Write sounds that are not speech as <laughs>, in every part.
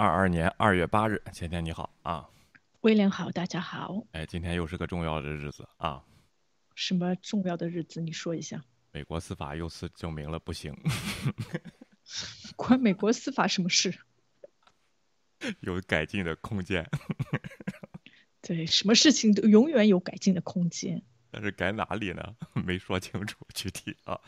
零二二年二月八日，前天你好啊，威廉好，大家好。哎，今天又是个重要的日子啊。什么重要的日子？你说一下。美国司法又次证明了不行。<laughs> 关美国司法什么事？<laughs> 有改进的空间。<laughs> 对，什么事情都永远有改进的空间。但是改哪里呢？没说清楚具体啊。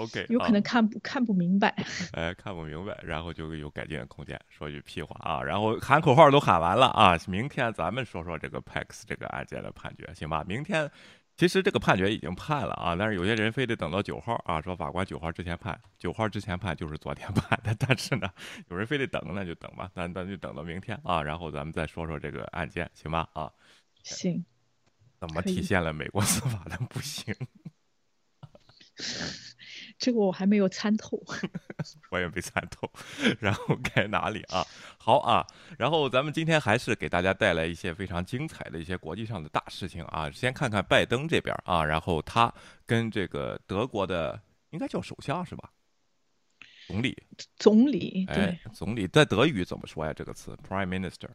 OK，有可能看不看不明白。<laughs> 哎，看不明白，然后就有改进的空间。说句屁话啊！然后喊口号都喊完了啊！明天咱们说说这个 Pax 这个案件的判决，行吧？明天其实这个判决已经判了啊，但是有些人非得等到九号啊，说法官九号之前判，九号之前判就是昨天判的。<laughs> 但是呢，有人非得等，那就等吧，那那就等到明天啊，然后咱们再说说这个案件，行吧？啊，行。怎么体现了美国司法的不行？<laughs> 这个我还没有参透，<laughs> 我也没参透。然后该哪里啊？好啊。然后咱们今天还是给大家带来一些非常精彩的一些国际上的大事情啊。先看看拜登这边啊，然后他跟这个德国的应该叫首相是吧？总理，总理，哎，总理在德语怎么说呀？这个词，Prime Minister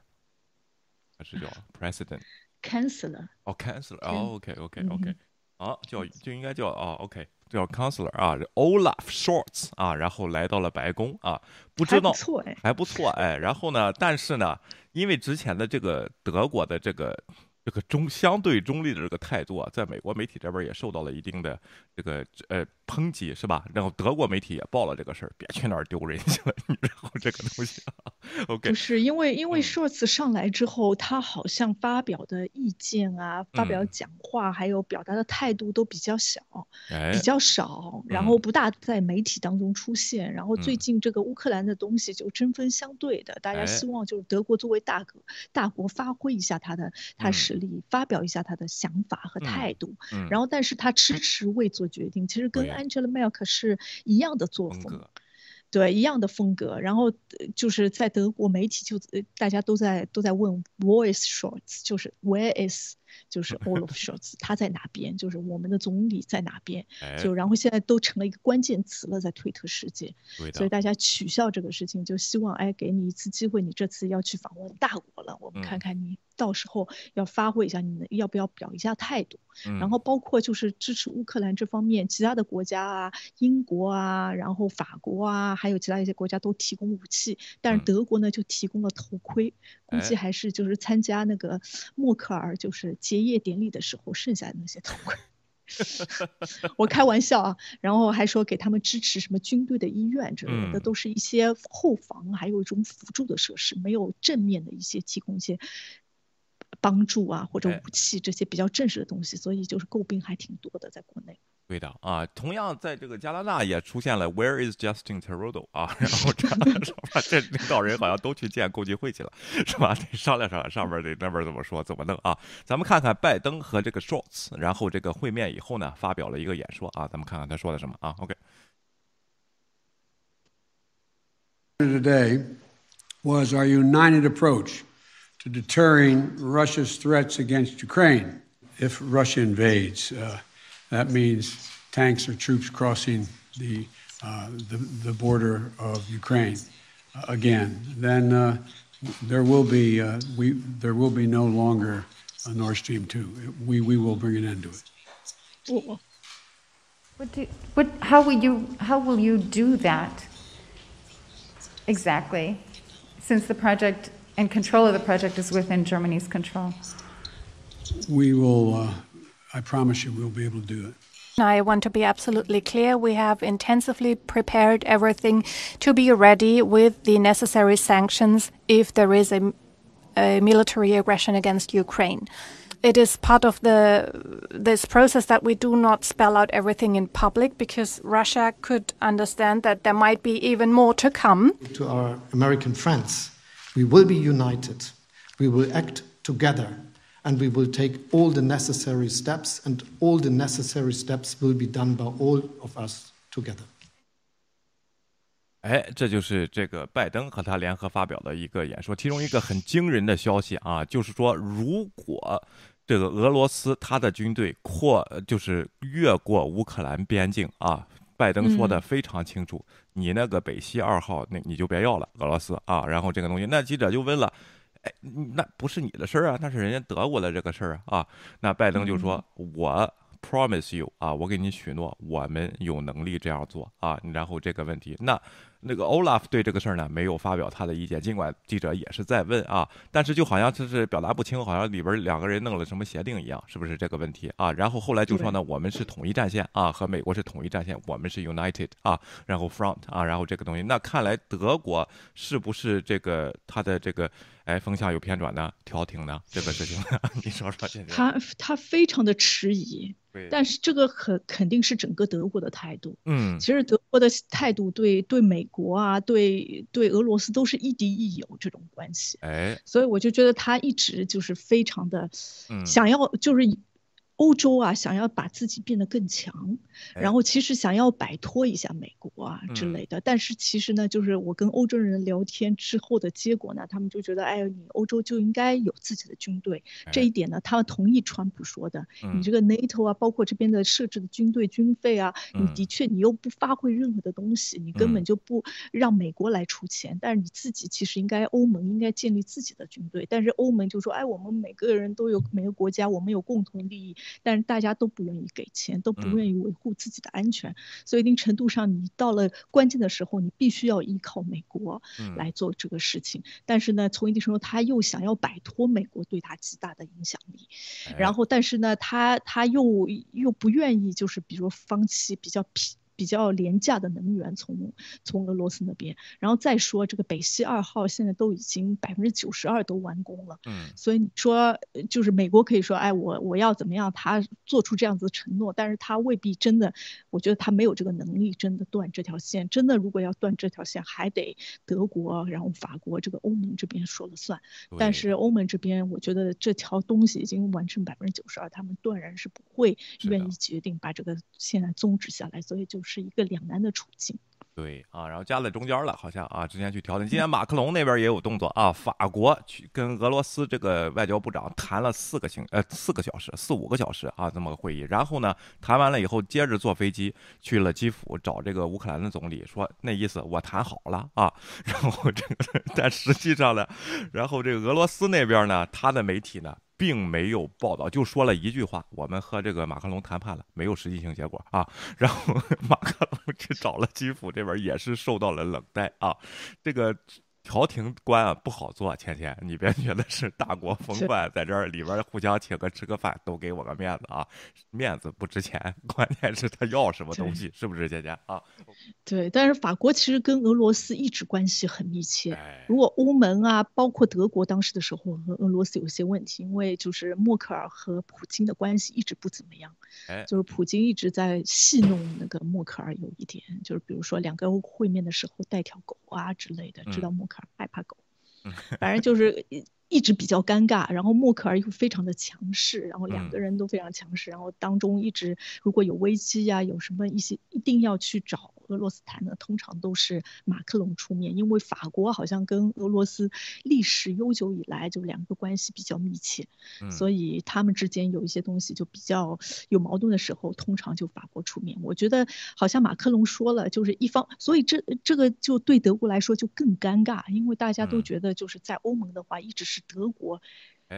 还是叫 <laughs> President？Counselor 哦，Counselor 哦，OK，OK，OK，啊，叫就应该叫啊，OK，叫 Counselor 啊，Olaf Scholz 啊，然后来到了白宫啊，不知道还不错哎，还不错哎，然后呢，但是呢，因为之前的这个德国的这个。这个中相对中立的这个态度啊，在美国媒体这边也受到了一定的这个呃抨击，是吧？然后德国媒体也报了这个事儿，别去那儿丢人去了。<laughs> 然后这个东西，OK，不是因为因为 Shorts 上来之后，他好像发表的意见啊，发表讲话，还有表达的态度都比较小，比较少，然后不大在媒体当中出现。然后最近这个乌克兰的东西就针锋相对的，大家希望就是德国作为大国大国发挥一下他的他是。里发表一下他的想法和态度，然后但是他迟迟未做决定，其实跟 Angela Merkel 是一样的作风，对一样的风格。然后就是在德国媒体就大家都在都在问 Voice Shorts，就是 Where is 就是 <laughs> Olaf Scholz，他在哪边？就是我们的总理在哪边？就然后现在都成了一个关键词了，在推特世界，所以大家取笑这个事情，就希望哎给你一次机会，你这次要去访问大国了，我们看看你。到时候要发挥一下，你们要不要表一下态度？然后包括就是支持乌克兰这方面，其他的国家啊，英国啊，然后法国啊，还有其他一些国家都提供武器，但是德国呢就提供了头盔，估计还是就是参加那个默克尔就是结业典礼的时候剩下的那些头盔。<laughs> 我开玩笑啊，然后还说给他们支持什么军队的医院之类的，都是一些后防，还有一种辅助的设施，没有正面的一些提供一些。帮助啊，或者武器这些比较正式的东西，所以就是诟病还挺多的，在国内。对的啊，同样在这个加拿大也出现了 Where is Justin Trudeau 啊？然后这说吧，这领导人好像都去见共济会去了，是吧？得商量商量，上面得那边怎么说，怎么弄啊？咱们看看拜登和这个 Shorts，然后这个会面以后呢，发表了一个演说啊，咱们看看他说的什么啊？OK。Today was our united approach. to deterring Russia's threats against Ukraine. If Russia invades, uh, that means tanks or troops crossing the, uh, the, the, border of Ukraine uh, again. Then uh, there will be uh, we there will be no longer a Nord Stream two. We we will bring an end to it. What do, what, how will you how will you do that exactly? Since the project and control of the project is within Germany's control. We will, uh, I promise you, we'll be able to do it. I want to be absolutely clear. We have intensively prepared everything to be ready with the necessary sanctions if there is a, a military aggression against Ukraine. It is part of the this process that we do not spell out everything in public because Russia could understand that there might be even more to come. To our American friends, we will be united. We will act together. And we will take all the necessary steps, and all the necessary steps will be done by all of us together. 哎，这就是这个拜登和他联合发表的一个演说，其中一个很惊人的消息啊，就是说，如果这个俄罗斯他的军队扩，就是越过乌克兰边境啊，拜登说的非常清楚，你那个北溪二号那你就别要了，俄罗斯啊。然后这个东西，那记者就问了，哎，那不是你的事儿啊，那是人家德国的这个事儿啊。那拜登就说，我。Promise you 啊，我给你许诺，我们有能力这样做啊。然后这个问题，那那个 Olaf 对这个事儿呢没有发表他的意见，尽管记者也是在问啊，但是就好像就是表达不清，好像里边两个人弄了什么协定一样，是不是这个问题啊？然后后来就说呢，我们是统一战线啊，和美国是统一战线，我们是 United 啊，然后 Front 啊，然后这个东西，那看来德国是不是这个他的这个？哎，风向有偏转呢，调停呢，这个事情，<laughs> 你说说。他他非常的迟疑，但是这个肯肯定是整个德国的态度。嗯，其实德国的态度对对美国啊，对对俄罗斯都是亦敌亦友这种关系。哎，所以我就觉得他一直就是非常的想要就是。欧洲啊，想要把自己变得更强，然后其实想要摆脱一下美国啊之类的。但是其实呢，就是我跟欧洲人聊天之后的结果呢，他们就觉得，哎，你欧洲就应该有自己的军队。这一点呢，他们同意川普说的。你这个 NATO 啊，包括这边的设置的军队军费啊，你的确你又不发挥任何的东西，你根本就不让美国来出钱。但是你自己其实应该欧盟应该建立自己的军队。但是欧盟就说，哎，我们每个人都有每个国家，我们有共同利益。但是大家都不愿意给钱，都不愿意维护自己的安全，所以一定程度上，你到了关键的时候，你必须要依靠美国来做这个事情。但是呢，从一定程度，他又想要摆脱美国对他极大的影响力，然后，但是呢，他他又又不愿意，就是比如放弃比较平。比较廉价的能源从从俄罗斯那边，然后再说这个北溪二号现在都已经百分之九十二都完工了，嗯，所以你说就是美国可以说，哎，我我要怎么样，他做出这样子的承诺，但是他未必真的，我觉得他没有这个能力真的断这条线，真的如果要断这条线，还得德国，然后法国这个欧盟这边说了算，但是欧盟这边我觉得这条东西已经完成百分之九十二，他们断然是不会愿意决定把这个现在终止下来，所以就。是一个两难的处境。对啊，然后夹在中间了，好像啊，之前去调停。今天马克龙那边也有动作啊，法国去跟俄罗斯这个外交部长谈了四个星呃四个小时四五个小时啊这么个会议。然后呢，谈完了以后，接着坐飞机去了基辅找这个乌克兰的总理，说那意思我谈好了啊。<laughs> 然后这个，但实际上呢，然后这个俄罗斯那边呢，他的媒体呢。并没有报道，就说了一句话：“我们和这个马克龙谈判了，没有实际性结果啊。<laughs> ”然后马克龙去找了基辅这边，也是受到了冷待啊。这个。调停官啊不好做，芊芊，你别觉得是大国 <laughs> 风范，在这儿里边互相请个吃个饭，都给我个面子啊，面子不值钱，关键是他要什么东西，是不是，芊芊啊？对，但是法国其实跟俄罗斯一直关系很密切。如果欧盟啊，包括德国当时的时候和俄罗斯有些问题，因为就是默克尔和普京的关系一直不怎么样，就是普京一直在戏弄那个默克尔，有一点就是比如说两个会面的时候带条狗啊之类的，知道默克尔。害怕狗，反正就是一直比较尴尬。然后默克尔又非常的强势，然后两个人都非常强势。然后当中一直如果有危机呀，有什么一些一定要去找。俄罗斯谈呢通常都是马克龙出面，因为法国好像跟俄罗斯历史悠久以来就两个关系比较密切，所以他们之间有一些东西就比较有矛盾的时候，通常就法国出面。我觉得好像马克龙说了，就是一方，所以这这个就对德国来说就更尴尬，因为大家都觉得就是在欧盟的话一直是德国，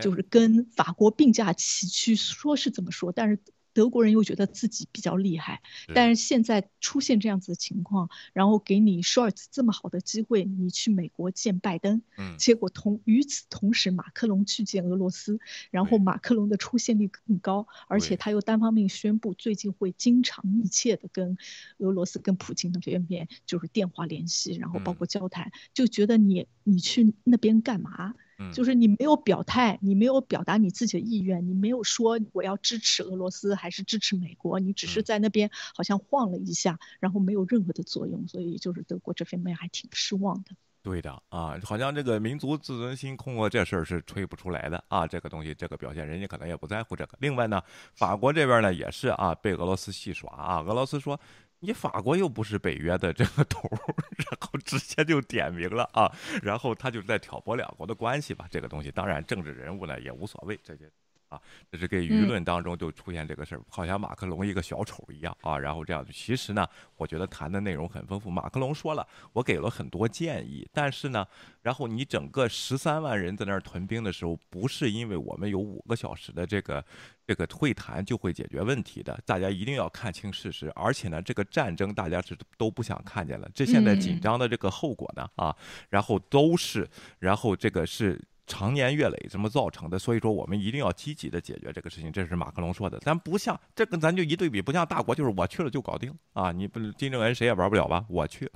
就是跟法国并驾齐驱，说是这么说，但是。德国人又觉得自己比较厉害，但是现在出现这样子的情况，然后给你 shorts 这么好的机会，你去美国见拜登，嗯，结果同与此同时，马克龙去见俄罗斯，然后马克龙的出现率更高，而且他又单方面宣布最近会经常密切的跟俄罗斯跟普京的边边就是电话联系，然后包括交谈，就觉得你你去那边干嘛？就是你没有表态，你没有表达你自己的意愿，你没有说我要支持俄罗斯还是支持美国，你只是在那边好像晃了一下，然后没有任何的作用，所以就是德国这方面还挺失望的。对的啊，好像这个民族自尊心通过这事儿是吹不出来的啊，这个东西这个表现，人家可能也不在乎这个。另外呢，法国这边呢也是啊，被俄罗斯戏耍啊，俄罗斯说。你法国又不是北约的这个头，<laughs> 然后直接就点名了啊，然后他就在挑拨两国的关系吧，这个东西当然政治人物呢也无所谓这些。啊，这是给舆论当中就出现这个事儿，好像马克龙一个小丑一样啊。然后这样，其实呢，我觉得谈的内容很丰富。马克龙说了，我给了很多建议，但是呢，然后你整个十三万人在那儿屯兵的时候，不是因为我们有五个小时的这个这个会谈就会解决问题的。大家一定要看清事实，而且呢，这个战争大家是都不想看见了。这现在紧张的这个后果呢，啊，然后都是，然后这个是。常年月累这么造成的，所以说我们一定要积极的解决这个事情，这是马克龙说的。咱不像这个，咱就一对比，不像大国，就是我去了就搞定啊！你不金正恩谁也玩不了吧？我去，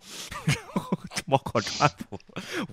<laughs> 包括川普，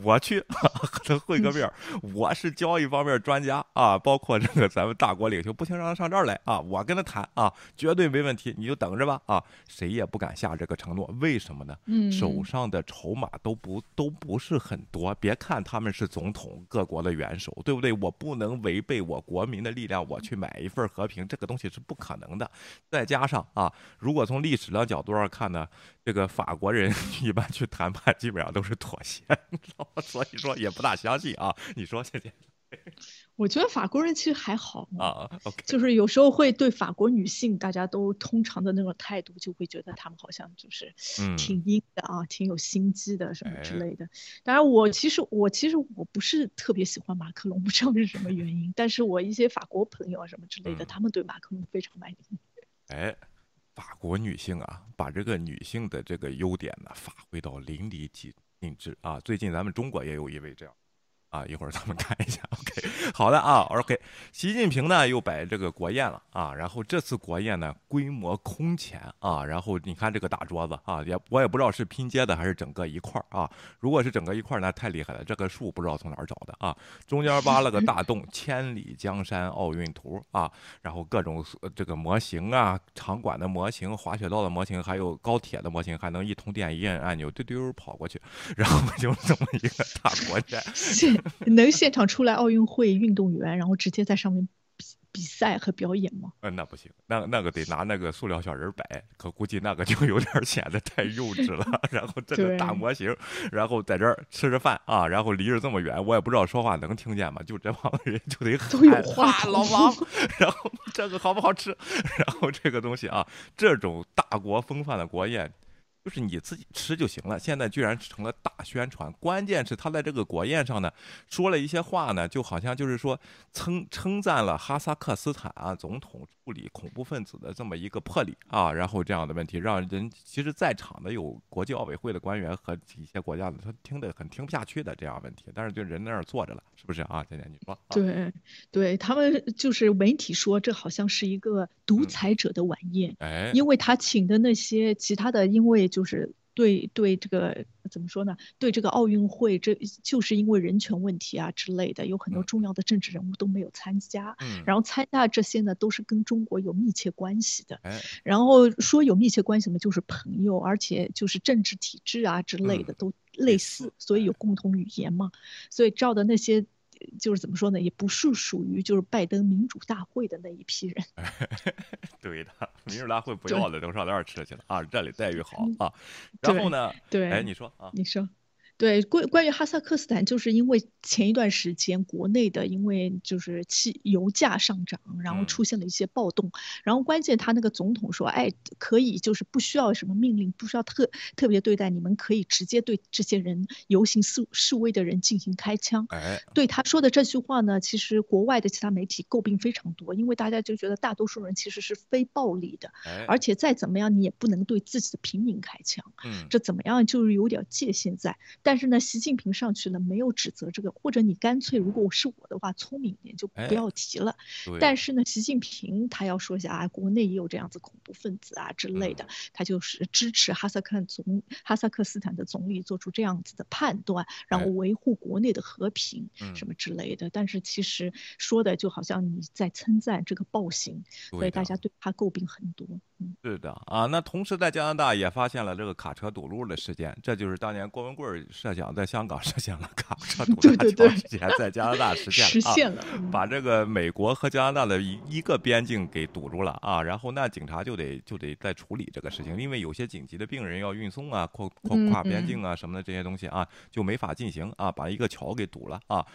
我去和他会个面，我是交易方面专家啊！包括这个咱们大国领袖，不行让他上这儿来啊！我跟他谈啊，绝对没问题，你就等着吧啊！谁也不敢下这个承诺，为什么呢？手上的筹码都不都不是很多。别看他们是总统，各国的。元首对不对？我不能违背我国民的力量，我去买一份和平，这个东西是不可能的。再加上啊，如果从历史的角度上看呢，这个法国人 <laughs> 一般去谈判基本上都是妥协，<laughs> 所以说也不大相信啊。你说谢谢。<laughs> 我觉得法国人其实还好啊，就是有时候会对法国女性，大家都通常的那种态度，就会觉得他们好像就是挺阴的啊，挺有心机的什么之类的。当然，我其实我其实我不是特别喜欢马克龙，不知道是什么原因。但是我一些法国朋友啊什么之类的，他们对马克龙非常满意。哎，法国女性啊，把这个女性的这个优点呢发挥到淋漓尽致啊。最近咱们中国也有一位这样。啊，一会儿咱们看一下。OK，好的啊。OK，习近平呢又摆这个国宴了啊。然后这次国宴呢规模空前啊。然后你看这个大桌子啊，也我也不知道是拼接的还是整个一块儿啊。如果是整个一块儿，那太厉害了。这个树不知道从哪儿找的啊。中间挖了个大洞，千里江山奥运图啊。然后各种这个模型啊，场馆的模型、滑雪道的模型，还有高铁的模型，还能一通电一摁按钮，丢丢跑过去。然后就这么一个大国宴。<laughs> 能现场出来奥运会运动员，然后直接在上面比比赛和表演吗？嗯，那不行，那那个得拿那个塑料小人摆，可估计那个就有点显得太幼稚了。<laughs> 然后这个大模型，然后在这儿吃着饭啊，然后离着这么远，我也不知道说话能听见吗？就这帮人就得喊老王，<laughs> 然后这个好不好吃？然后这个东西啊，这种大国风范的国宴。就是你自己吃就行了，现在居然成了大宣传。关键是他在这个国宴上呢，说了一些话呢，就好像就是说称称赞了哈萨克斯坦啊总统处理恐怖分子的这么一个魄力啊，然后这样的问题让人其实在场的有国际奥委会的官员和一些国家的，他听得很听不下去的这样问题。但是就人在那儿坐着了，是不是啊？姐姐你说？对，对他们就是媒体说这好像是一个独裁者的晚宴，哎，因为他请的那些其他的，因为就是对对这个怎么说呢？对这个奥运会，这就是因为人权问题啊之类的，有很多重要的政治人物都没有参加。嗯，然后参加这些呢，都是跟中国有密切关系的。然后说有密切关系嘛，就是朋友，而且就是政治体制啊之类的都类似，所以有共同语言嘛。所以照的那些。就是怎么说呢，也不是属于就是拜登民主大会的那一批人。<laughs> 对的，民主大会不要了，都上那儿吃去了啊，这里待遇好啊。然后呢，对，哎，你说啊，你说。对，关关于哈萨克斯坦，就是因为前一段时间国内的因为就是汽油价上涨，然后出现了一些暴动，然后关键他那个总统说，哎，可以就是不需要什么命令，不需要特特别对待，你们可以直接对这些人游行示示威的人进行开枪。哎，对他说的这句话呢，其实国外的其他媒体诟病非常多，因为大家就觉得大多数人其实是非暴力的，而且再怎么样你也不能对自己的平民开枪。嗯，这怎么样就是有点界限在。但是呢，习近平上去了，没有指责这个，或者你干脆，如果我是我的话，聪明一点就不要提了。但是呢，习近平他要说一下啊，国内也有这样子恐怖分子啊之类的，他就是支持哈萨克总哈萨克斯坦的总理做出这样子的判断，然后维护国内的和平什么之类的。但是其实说的就好像你在称赞这个暴行，所以大家对他诟病很多。嗯，是的啊。那同时在加拿大也发现了这个卡车堵路的事件，这就是当年郭文贵设想在香港 <laughs> 实现了卡车 <laughs> 堵大桥之前，在加拿大实现了，<laughs> 实现了，把这个美国和加拿大的一一个边境给堵住了啊！然后那警察就得就得再处理这个事情，因为有些紧急的病人要运送啊，跨跨跨边境啊什么的这些东西啊，就没法进行啊，把一个桥给堵了啊。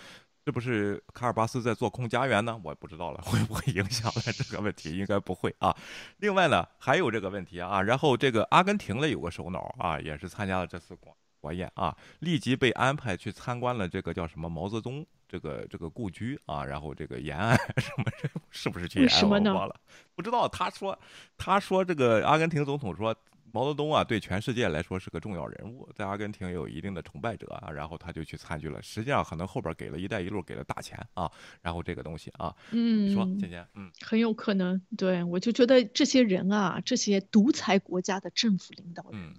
是不是卡尔巴斯在做空家园呢？我不知道了，会不会影响了这个问题？应该不会啊。另外呢，还有这个问题啊。然后这个阿根廷的有个首脑啊，也是参加了这次国国宴啊，立即被安排去参观了这个叫什么毛泽东这个这个故居啊。然后这个延安什么是不是去延安？我忘了，不知道。他说他说这个阿根廷总统说。毛泽东啊，对全世界来说是个重要人物，在阿根廷有一定的崇拜者啊，然后他就去参与了。实际上，可能后边给了一带一路给了大钱啊，然后这个东西啊，嗯，说姐姐，嗯，很有可能，对我就觉得这些人啊，这些独裁国家的政府领导人。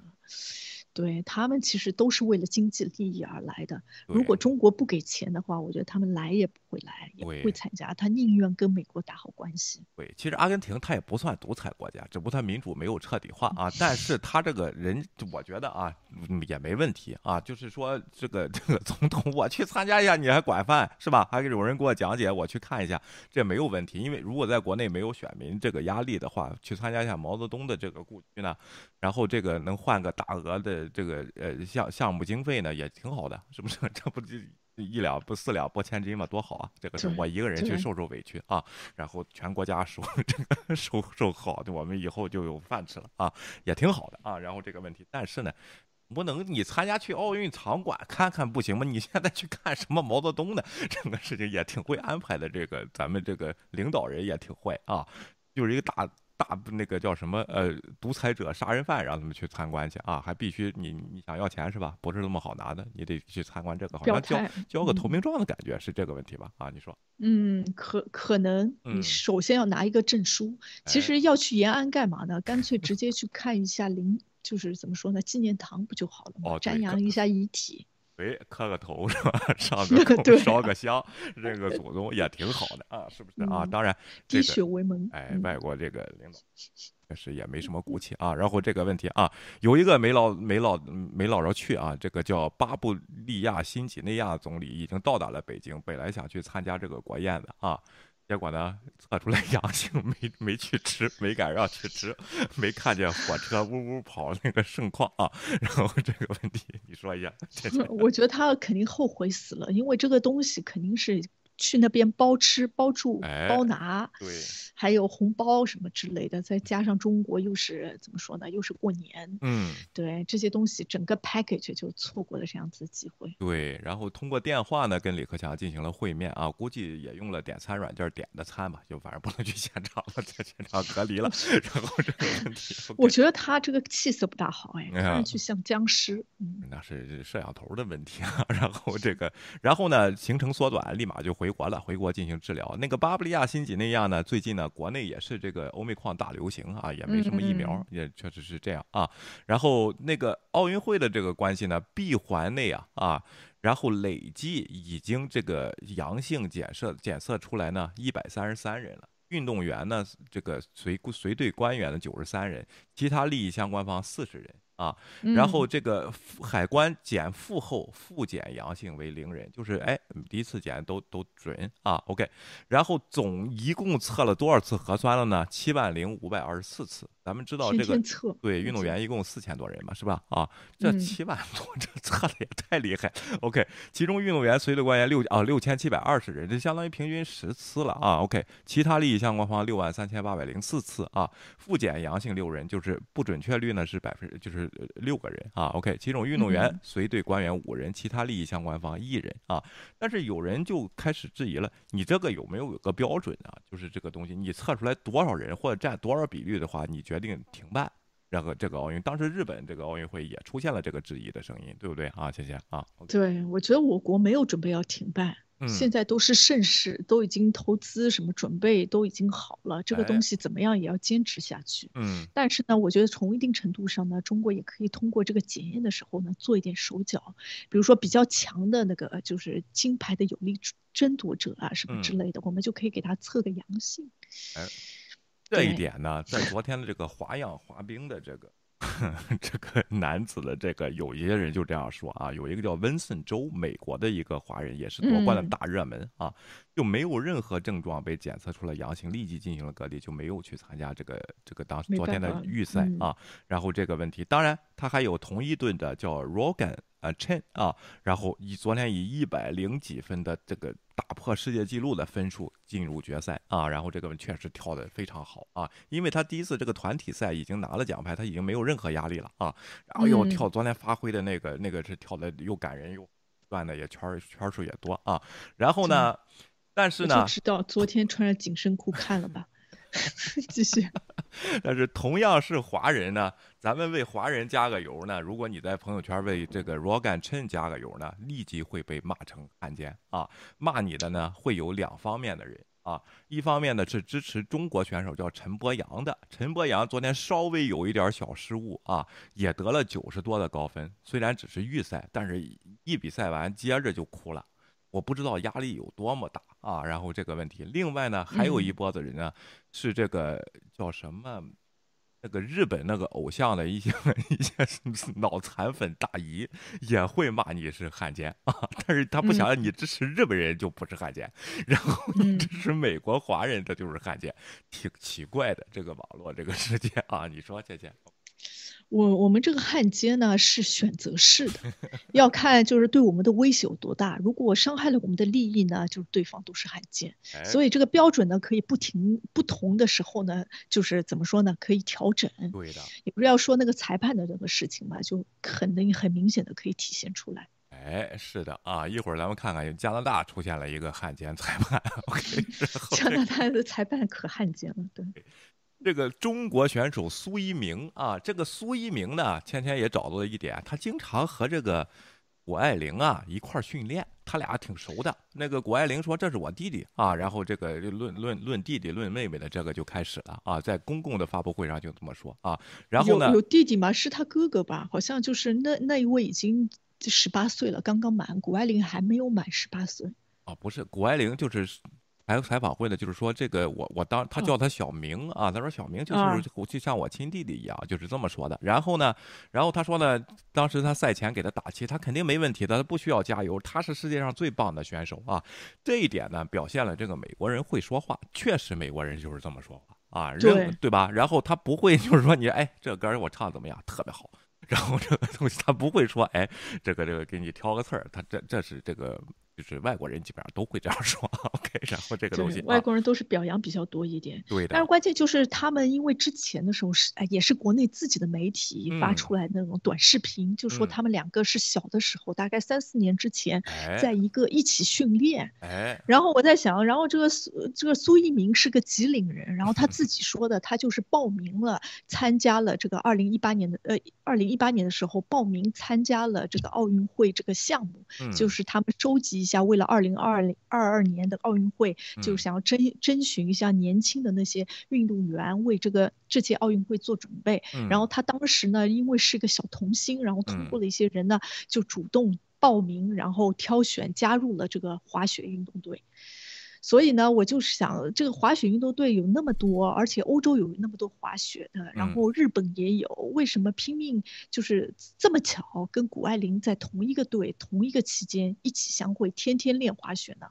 对他们其实都是为了经济利益而来的。如果中国不给钱的话，我觉得他们来也不会来，也不会参加。他宁愿跟美国打好关系。对，其实阿根廷他也不算独裁国家，只不过他民主没有彻底化啊。但是他这个人，我觉得啊，也没问题啊。就是说，这个这个总统，我去参加一下，你还管饭是吧？还有人给我讲解，我去看一下，这没有问题。因为如果在国内没有选民这个压力的话，去参加一下毛泽东的这个故居呢，然后这个能换个大额的。这个呃项项目经费呢也挺好的，是不是？<laughs> 这不就一两不四两拨千斤嘛，多好啊！这个是我一个人去受受委屈啊，然后全国家受 <laughs> 这个受受好，我们以后就有饭吃了啊，也挺好的啊。然后这个问题，但是呢，不能你参加去奥运场馆看看不行吗？你现在去看什么毛泽东的 <laughs> 这个事情也挺会安排的，这个咱们这个领导人也挺坏啊，就是一个大。大那个叫什么呃独裁者杀人犯让他们去参观去啊，还必须你你想要钱是吧？不是那么好拿的，你得去参观这个，好像交交个投名状的感觉是这个问题吧？啊，你说？嗯，可可能你首先要拿一个证书，其实要去延安干嘛呢？干脆直接去看一下陵，就是怎么说呢？纪念堂不就好了吗？瞻仰一下遗体。喂，磕个头是吧？<laughs> 上个 <laughs> 供，烧个香，认个祖宗也挺好的啊，是不是啊？当然，滴血为盟。哎，外国这个领导确实也没什么骨气啊。然后这个问题啊，有一个没捞没捞没捞着去啊，这个叫巴布利亚新几内亚总理已经到达了北京，本来想去参加这个国宴的啊。结果呢，测出来阳性，没没去吃，没敢让去吃，没看见火车呜呜跑那个盛况啊。然后这个问题，你说一下。<laughs> 我觉得他肯定后悔死了，因为这个东西肯定是。去那边包吃包住包拿，对，还有红包什么之类的，再加上中国又是怎么说呢？又是过年，嗯，对这些东西整个 package 就错过了这样子的机会。对，然后通过电话呢跟李克强进行了会面啊，估计也用了点餐软件点的餐吧，就反正不能去现场了，在现场隔离了。<laughs> 然后这个问题，我觉得他这个气色不大好哎，看上去像僵尸。嗯，那是摄像头的问题啊。然后这个，然后呢行程缩短，立马就回。回国了，回国进行治疗。那个巴布利亚新几内亚呢？最近呢，国内也是这个欧美矿大流行啊，也没什么疫苗，也确实是这样啊。然后那个奥运会的这个关系呢，闭环内啊啊，然后累计已经这个阳性检测检测出来呢，一百三十三人了。运动员呢，这个随随队官员的九十三人，其他利益相关方四十人。啊，然后这个海关检复后复检阳性为零人，就是哎，第一次检都都准啊，OK，然后总一共测了多少次核酸了呢？七万零五百二十四次。咱们知道这个对运动员一共四千多人嘛，是吧？啊，这七万多，这测的也太厉害。OK，其中运动员随队官员六啊六千七百二十人，这相当于平均十次了啊。OK，其他利益相关方六万三千八百零四次啊，复检阳性六人，就是不准确率呢是百分就是六个人啊。OK，其中运动员随队官员五人，其他利益相关方一人啊。但是有人就开始质疑了，你这个有没有有个标准啊？就是这个东西，你测出来多少人或者占多少比率的话，你。决定停办，然后这个奥运，当时日本这个奥运会也出现了这个质疑的声音，对不对啊？谢谢啊。对，我觉得我国没有准备要停办，现在都是盛世，都已经投资什么准备都已经好了，这个东西怎么样也要坚持下去。嗯，但是呢，我觉得从一定程度上呢，中国也可以通过这个检验的时候呢，做一点手脚，比如说比较强的那个就是金牌的有力争夺者啊什么之类的，我们就可以给他测个阳性。哎。这一点呢，在昨天的这个花样滑冰的这个 <laughs> 这个男子的这个，有一些人就这样说啊，有一个叫温森州，美国的一个华人，也是夺冠的大热门啊，就没有任何症状被检测出了阳性，立即进行了隔离，就没有去参加这个这个当昨天的预赛啊。然后这个问题，当然他还有同一队的叫 Rogan 啊，Chen 啊，然后以昨天以一百零几分的这个打破世界纪录的分数进入决赛啊，然后这个确实跳得非常好啊，因为他第一次这个团体赛已经拿了奖牌，他已经没有任何压力了啊，然后又跳昨天发挥的那个那个是跳的又感人又转的也圈圈数也多啊，然后呢，但是呢，知道昨天穿着紧身裤看了吧？<laughs> 继续，<laughs> 但是同样是华人呢，咱们为华人加个油呢。如果你在朋友圈为这个 Rogan Chen 加个油呢，立即会被骂成汉奸啊！骂你的呢会有两方面的人啊，一方面呢是支持中国选手叫陈博洋的，陈博洋昨天稍微有一点小失误啊，也得了九十多的高分，虽然只是预赛，但是一比赛完接着就哭了。我不知道压力有多么大啊！然后这个问题，另外呢，还有一波子人呢，是这个叫什么，那个日本那个偶像的一些 <laughs> 一些脑残粉大姨也会骂你是汉奸啊，但是他不想让你支持日本人就不是汉奸，然后你支持美国华人的就是汉奸，挺奇怪的这个网络这个世界啊！你说，倩倩？我我们这个焊接呢是选择式的，要看就是对我们的威胁有多大。如果伤害了我们的利益呢，就是对方都是汉奸。所以这个标准呢可以不停不同的时候呢，就是怎么说呢，可以调整。对的，你不是要说那个裁判的这个事情嘛，就肯定很明显的可以体现出来。哎，是的啊，一会儿咱们看看加拿大出现了一个汉奸裁判。<laughs> 加拿大的裁判可汉奸了，对。这个中国选手苏一鸣啊，这个苏一鸣呢，芊芊也找到了一点，他经常和这个谷爱凌啊一块儿训练，他俩挺熟的。那个谷爱凌说这是我弟弟啊，然后这个论论论弟弟论妹妹的这个就开始了啊，在公共的发布会上就这么说啊。然后呢，有弟弟吗？是他哥哥吧？好像就是那那一位已经十八岁了，刚刚满，谷爱凌还没有满十八岁。哦，不是，谷爱凌就是。还有采访会呢，就是说这个我我当他叫他小明啊，他说小明就是就像我亲弟弟一样，就是这么说的。然后呢，然后他说呢，当时他赛前给他打气，他肯定没问题的，他不需要加油，他是世界上最棒的选手啊。这一点呢，表现了这个美国人会说话，确实美国人就是这么说话啊，对对吧？然后他不会就是说你哎，这歌我唱怎么样，特别好。<laughs> 然后这个东西他不会说哎，这个这个给你挑个刺儿，他这这是这个。就是外国人基本上都会这样说，OK，<laughs> 然后这个东西，外国人都是表扬比较多一点。对的。但是关键就是他们因为之前的时候是哎也是国内自己的媒体发出来那种短视频，就说他们两个是小的时候，大概三四年之前，在一个一起训练。哎。然后我在想，然后这个苏这个苏一鸣是个吉林人，然后他自己说的，他就是报名了参加了这个二零一八年的呃二零一八年的时候报名参加了这个奥运会这个项目，就是他们收集。一下，为了二零二零二二年的奥运会，就想要征征询一下年轻的那些运动员，为这个这届奥运会做准备。然后他当时呢，因为是个小童星，然后通过了一些人呢，就主动报名，然后挑选加入了这个滑雪运动队。所以呢，我就是想，这个滑雪运动队有那么多，而且欧洲有那么多滑雪的，然后日本也有，为什么拼命就是这么巧跟谷爱凌在同一个队、同一个期间一起相会，天天练滑雪呢？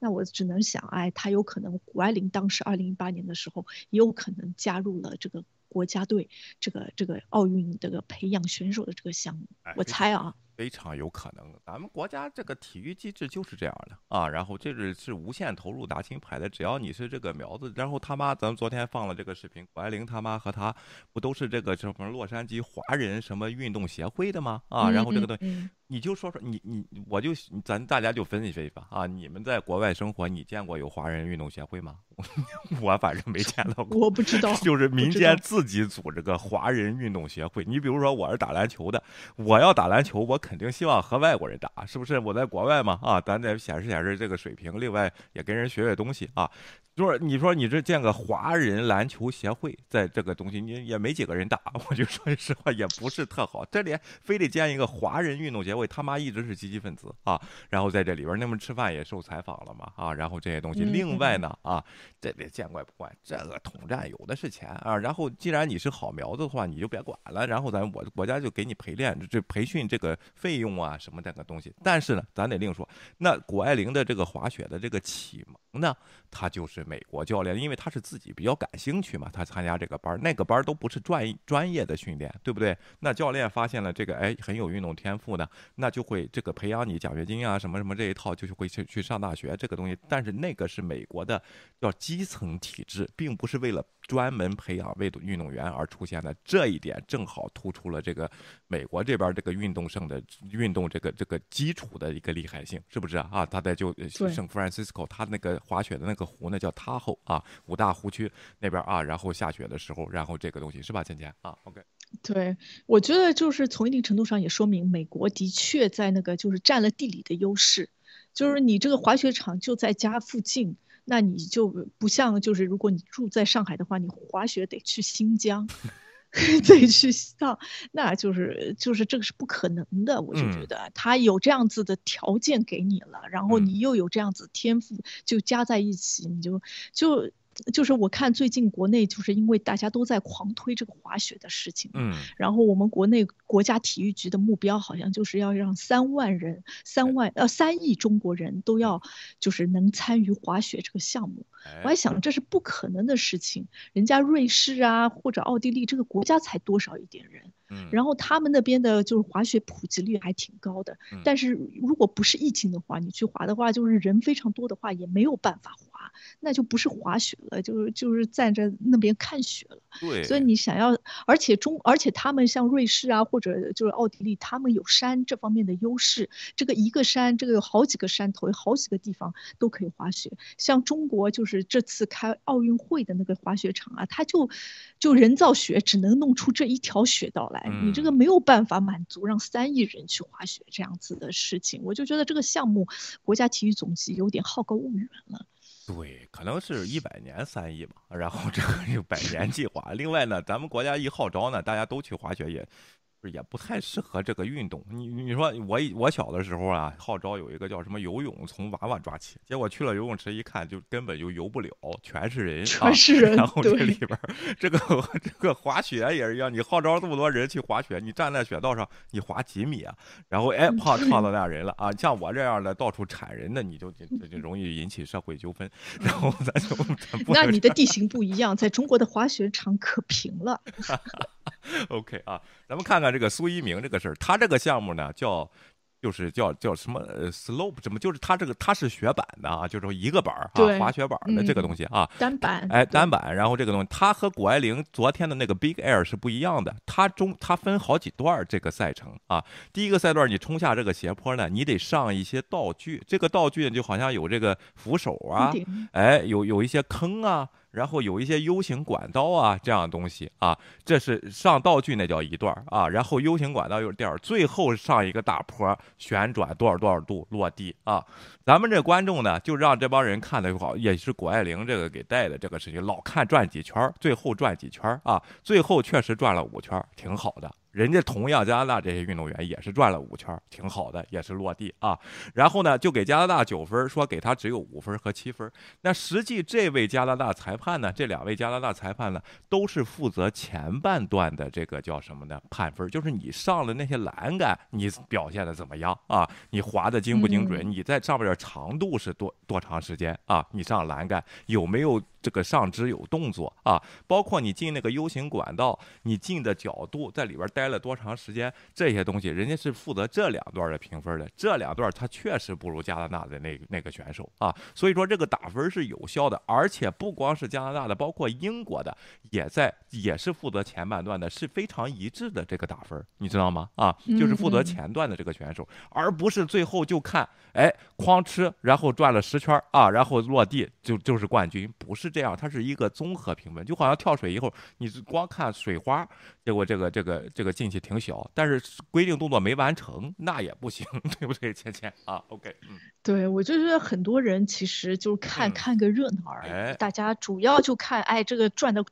那我只能想，哎，他有可能谷爱凌当时二零一八年的时候也有可能加入了这个国家队，这个这个奥运这个培养选手的这个项目，我猜啊。非常有可能，咱们国家这个体育机制就是这样的啊。然后这是是无限投入拿金牌的，只要你是这个苗子。然后他妈，咱们昨天放了这个视频，谷爱凌他妈和他不都是这个什么洛杉矶华人什么运动协会的吗？啊，然后这个东西。你就说说你你我就咱大家就分析分析吧啊！你们在国外生活，你见过有华人运动协会吗？<laughs> 我反正没见到过。我不知道，就是民间自己组织个华人运动协会。你比如说，我是打篮球的，我要打篮球，我肯定希望和外国人打，是不是？我在国外嘛啊，咱得显示显示这个水平，另外也跟人学学东西啊。就是你说你这建个华人篮球协会，在这个东西你也没几个人打，<laughs> 我就说句实话，也不是特好。这里非得建一个华人运动协会，他妈一直是积极分子啊。然后在这里边，那么吃饭也受采访了嘛啊。然后这些东西，另外呢啊，这得见怪不怪，这个统战有的是钱啊。然后既然你是好苗子的话，你就别管了。然后咱我国家就给你陪练，这培训这个费用啊什么这个东西。但是呢，咱得另说，那谷爱凌的这个滑雪的这个启蒙呢，他就是。美国教练，因为他是自己比较感兴趣嘛，他参加这个班儿那个班儿都不是专专业的训练，对不对？那教练发现了这个，哎，很有运动天赋的，那就会这个培养你奖学金啊什么什么这一套，就是会去去上大学这个东西。但是那个是美国的叫基层体制，并不是为了专门培养为运动员而出现的。这一点正好突出了这个美国这边这个运动胜的运动这个这个基础的一个厉害性，是不是啊？他在就圣 Francisco，他那个滑雪的那个湖呢叫 Tahoe 啊，五大湖区那边啊，然后下雪的时候，然后这个东西是吧，芊芊啊？OK。对，我觉得就是从一定程度上也说明美国的确在那个就是占了地理的优势，就是你这个滑雪场就在家附近，那你就不像就是如果你住在上海的话，你滑雪得去新疆，<laughs> <laughs> 得去西藏，那就是就是这个是不可能的。我就觉得他有这样子的条件给你了，然后你又有这样子天赋，就加在一起，你就就。就是我看最近国内就是因为大家都在狂推这个滑雪的事情，嗯，然后我们国内国家体育局的目标好像就是要让三万人、三万呃三亿中国人都要就是能参与滑雪这个项目。我还想这是不可能的事情，人家瑞士啊或者奥地利这个国家才多少一点人，嗯，然后他们那边的就是滑雪普及率还挺高的，但是如果不是疫情的话，你去滑的话，就是人非常多的话也没有办法滑。那就不是滑雪了，就是就是站在那边看雪了。对，所以你想要，而且中，而且他们像瑞士啊，或者就是奥地利，他们有山这方面的优势。这个一个山，这个有好几个山头，有好几个地方都可以滑雪。像中国就是这次开奥运会的那个滑雪场啊，它就就人造雪，只能弄出这一条雪道来。你这个没有办法满足让三亿人去滑雪这样子的事情。我就觉得这个项目，国家体育总局有点好高骛远了。对，可能是一百年三亿吧，然后这个 <laughs> 有百年计划。另外呢，咱们国家一号召呢，大家都去滑雪也。也不太适合这个运动。你你说我我小的时候啊，号召有一个叫什么游泳，从娃娃抓起。结果去了游泳池一看，就根本就游不了，全是人，全是人。然后这里边这个这个滑雪也是一样，你号召这么多人去滑雪，你站在雪道上，你滑几米啊？然后哎，怕撞到那人了啊！像我这样的到处铲人的，你就就就容易引起社会纠纷。<laughs> 然后咱就那你的地形不一样，在中国的滑雪场可平了。<laughs> OK 啊，咱们看看这个苏一鸣这个事儿，他这个项目呢叫。就是叫叫什么呃 slope 什么，就是它这个它是雪板的啊，就是说一个板儿啊，滑雪板的这个东西啊，单板，哎，单板。然后这个东西，它和谷爱凌昨天的那个 Big Air 是不一样的，它中它分好几段这个赛程啊。第一个赛段你冲下这个斜坡呢，你得上一些道具，这个道具就好像有这个扶手啊，哎，有有一些坑啊。然后有一些 U 型管道啊，这样的东西啊，这是上道具那叫一段啊。然后 U 型管道又是第二，最后上一个大坡，旋转多少多少度落地啊。咱们这观众呢，就让这帮人看的好，也是谷爱凌这个给带的这个事情，老看转几圈，最后转几圈啊，最后确实转了五圈，挺好的。人家同样加拿大这些运动员也是转了五圈，挺好的，也是落地啊。然后呢，就给加拿大九分，说给他只有五分和七分。那实际这位加拿大裁判呢，这两位加拿大裁判呢，都是负责前半段的这个叫什么呢？判分，就是你上了那些栏杆，你表现的怎么样啊？你滑的精不精准？你在上面的长度是多多长时间啊？你上栏杆有没有？这个上肢有动作啊，包括你进那个 U 型管道，你进的角度，在里边待了多长时间，这些东西，人家是负责这两段的评分的。这两段他确实不如加拿大的那那个选手啊，所以说这个打分是有效的，而且不光是加拿大的，包括英国的也在，也是负责前半段的，是非常一致的这个打分，你知道吗？啊，就是负责前段的这个选手，而不是最后就看，哎，哐哧，然后转了十圈啊，然后落地就就是冠军，不是。这样，它是一个综合评分，就好像跳水以后，你光看水花，结果这个这个这个进去挺小，但是规定动作没完成，那也不行，<laughs> 对不对，芊芊啊？OK，嗯，对我就觉得很多人其实就看看个热闹而已，大家主要就看，哎，这个转的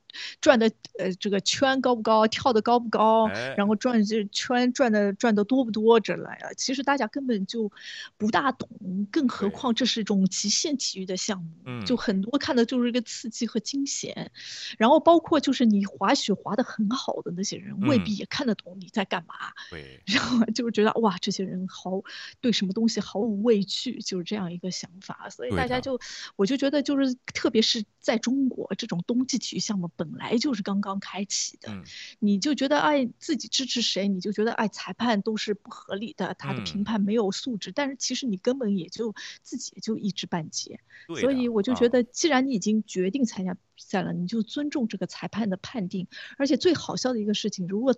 转的呃这个圈高不高，跳的高不高，然后转这圈转的转的多不多这来啊，其实大家根本就不大懂，更何况这是一种极限体育的项目，嗯就很多看的就是一个。刺激和惊险。然后包括就是你滑雪滑得很好的那些人，未必也看得懂你在干嘛。对，然后就是觉得哇，这些人好对什么东西毫无畏惧，就是这样一个想法。所以大家就，我就觉得就是，特别是在中国这种冬季体育项目本来就是刚刚开启的，你就觉得哎，自己支持谁，你就觉得哎，裁判都是不合理的，他的评判没有素质。但是其实你根本也就自己也就一知半解。所以我就觉得，既然你已经决定参加比赛了，你就尊重这个裁判的判定。而且最好笑的一个事情，如果。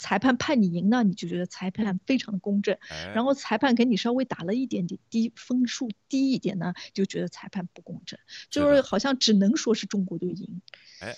裁判判你赢呢，你就觉得裁判非常的公正；然后裁判给你稍微打了一点点低分数低一点呢，就觉得裁判不公正，就是好像只能说是中国队赢。哎。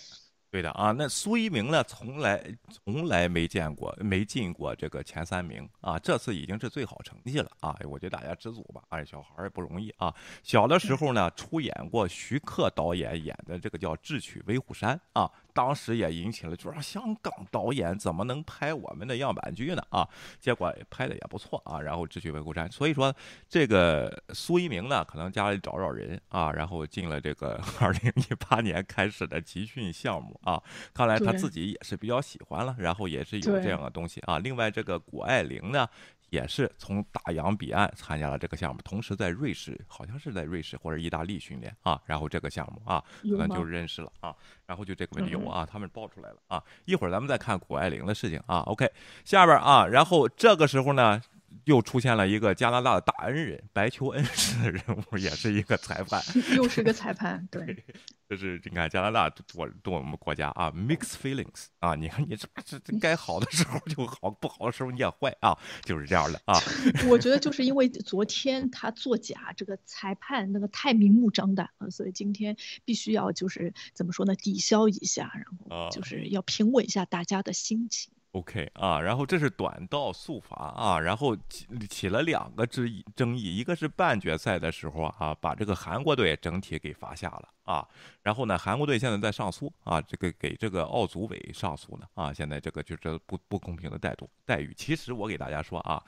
对的啊，那苏一鸣呢，从来从来没见过，没进过这个前三名啊，这次已经是最好成绩了啊！我觉得大家知足吧，哎，小孩儿不容易啊。小的时候呢，出演过徐克导演演的这个叫《智取威虎山》啊，当时也引起了，就说香港导演怎么能拍我们的样板剧呢？啊，结果拍的也不错啊。然后《智取威虎山》，所以说这个苏一鸣呢，可能家里找找人啊，然后进了这个 <laughs> 二零一八年开始的集训项目。啊，看来他自己也是比较喜欢了，然后也是有这样的东西啊。另外，这个谷爱凌呢，也是从大洋彼岸参加了这个项目，同时在瑞士，好像是在瑞士或者意大利训练啊。然后这个项目啊，可能就认识了啊。然后就这个问题有啊，他们爆出来了啊。一会儿咱们再看谷爱凌的事情啊。OK，下边啊，然后这个时候呢。又出现了一个加拿大的大恩人，白求恩式的人物，也是一个裁判，<laughs> 又是个裁判，<laughs> 对，就是你看加拿大多多我们国家啊，mix feelings 啊，你看你这这这该好的时候就好，不好的时候你也坏啊，就是这样的啊。<laughs> 我觉得就是因为昨天他作假，这个裁判那个太明目张胆了，所以今天必须要就是怎么说呢，抵消一下，然后就是要平稳一下大家的心情。OK 啊，然后这是短道速滑啊，然后起起了两个争议，争议一个是半决赛的时候啊，把这个韩国队整体给罚下了啊，然后呢，韩国队现在在上诉啊，这个给这个奥组委上诉呢啊，现在这个就是不不公平的待度待遇。其实我给大家说啊，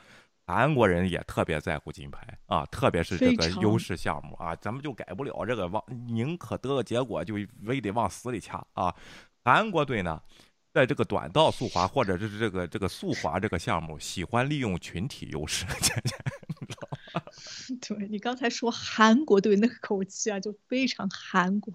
韩国人也特别在乎金牌啊，特别是这个优势项目啊，咱们就改不了这个往宁可得个结果就非得往死里掐啊，韩国队呢。在这个短道速滑或者是这个这个速滑这个项目，喜欢利用群体优势，<laughs> <laughs> 对你刚才说韩国队那个口气啊，就非常韩国。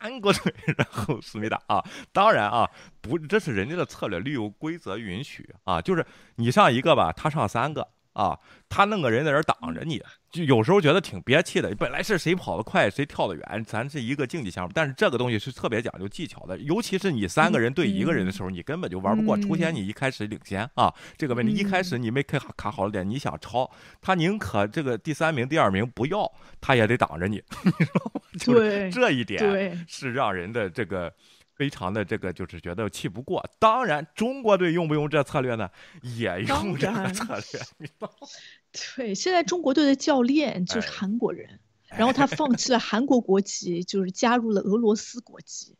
韩国队，然后思密达啊，当然啊，不，这是人家的策略，利用规则允许啊，就是你上一个吧，他上三个。啊，他弄个人在这挡着你，就有时候觉得挺憋气的。本来是谁跑得快，谁跳得远，咱是一个竞技项目，但是这个东西是特别讲究技巧的。尤其是你三个人对一个人的时候，你根本就玩不过。出现你一开始领先啊，这个问题一开始你没卡卡好了点，你想超，他宁可这个第三名、第二名不要，他也得挡着你。<laughs> 对，这一点是让人的这个。非常的这个就是觉得气不过，当然中国队用不用这策略呢？也用这个策略。<laughs> 对，现在中国队的教练就是韩国人，然后他放弃了韩国国籍，就是加入了俄罗斯国籍。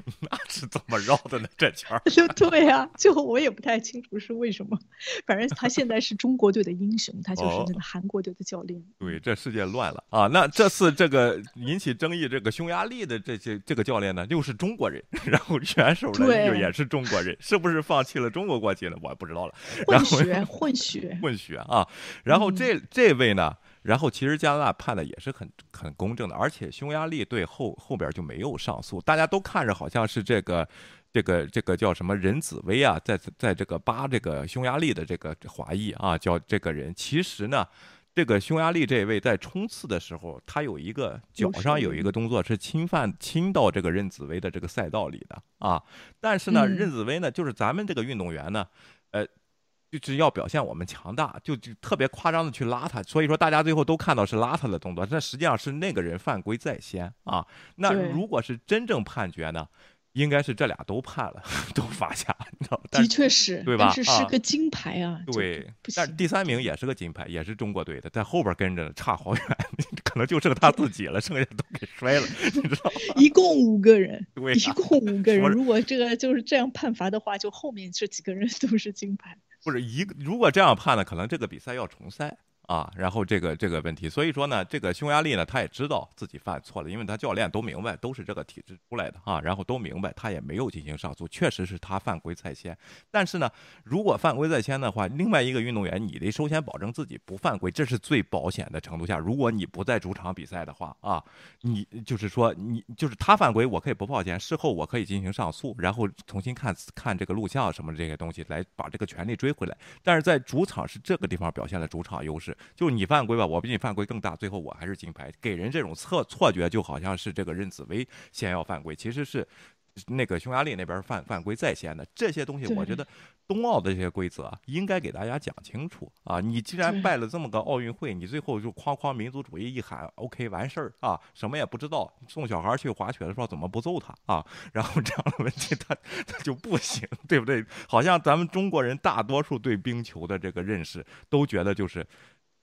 <laughs> 那是怎么绕的呢？这圈儿 <laughs> 就对呀，就我也不太清楚是为什么。反正他现在是中国队的英雄，他就是那个韩国队的教练。对，这世界乱了啊！那这次这个引起争议，这个匈牙利的这些这个教练呢，又是中国人，<laughs> 然后选手呢又也是中国人，是不是放弃了中国国籍呢？我不知道了。混血，混血，混血啊！然后这这位呢？然后其实加拿大判的也是很很公正的，而且匈牙利对后后边就没有上诉，大家都看着好像是这个这个这个叫什么任子威啊，在在这个扒这个匈牙利的这个华裔啊，叫这个人，其实呢，这个匈牙利这位在冲刺的时候，他有一个脚上有一个动作是侵犯侵到这个任子威的这个赛道里的啊，但是呢，任子威呢，就是咱们这个运动员呢，呃。就是要表现我们强大，就就特别夸张的去拉他，所以说大家最后都看到是拉他的动作，但实际上是那个人犯规在先啊。那如果是真正判决呢，应该是这俩都判了，<laughs> 都罚下，你知道吗？的确是，对吧？但是是个金牌啊。对，但第三名也是个金牌，也是中国队的，在后边跟着差好远，<laughs> 可能就剩他自己了，剩下都给摔了，<laughs> 你知道吗？一共五个人，一共五个人，如果这个就是这样判罚的话，就后面这几个人都是金牌。不是一个，如果这样判呢，可能这个比赛要重赛。啊，然后这个这个问题，所以说呢，这个匈牙利呢，他也知道自己犯错了，因为他教练都明白，都是这个体制出来的啊，然后都明白，他也没有进行上诉，确实是他犯规在先。但是呢，如果犯规在先的话，另外一个运动员，你得首先保证自己不犯规，这是最保险的程度下。如果你不在主场比赛的话啊，你就是说你就是他犯规，我可以不报钱，事后我可以进行上诉，然后重新看看这个录像什么这些东西，来把这个权利追回来。但是在主场是这个地方表现了主场优势。就你犯规吧，我比你犯规更大，最后我还是金牌，给人这种错错觉，就好像是这个任子威先要犯规，其实是那个匈牙利那边犯犯规在先的。这些东西，我觉得冬奥的这些规则应该给大家讲清楚啊！你既然败了这么个奥运会，你最后就哐哐民族主义一喊，OK 完事儿啊，什么也不知道，送小孩去滑雪的时候怎么不揍他啊？然后这样的问题他他就不行，对不对？好像咱们中国人大多数对冰球的这个认识都觉得就是。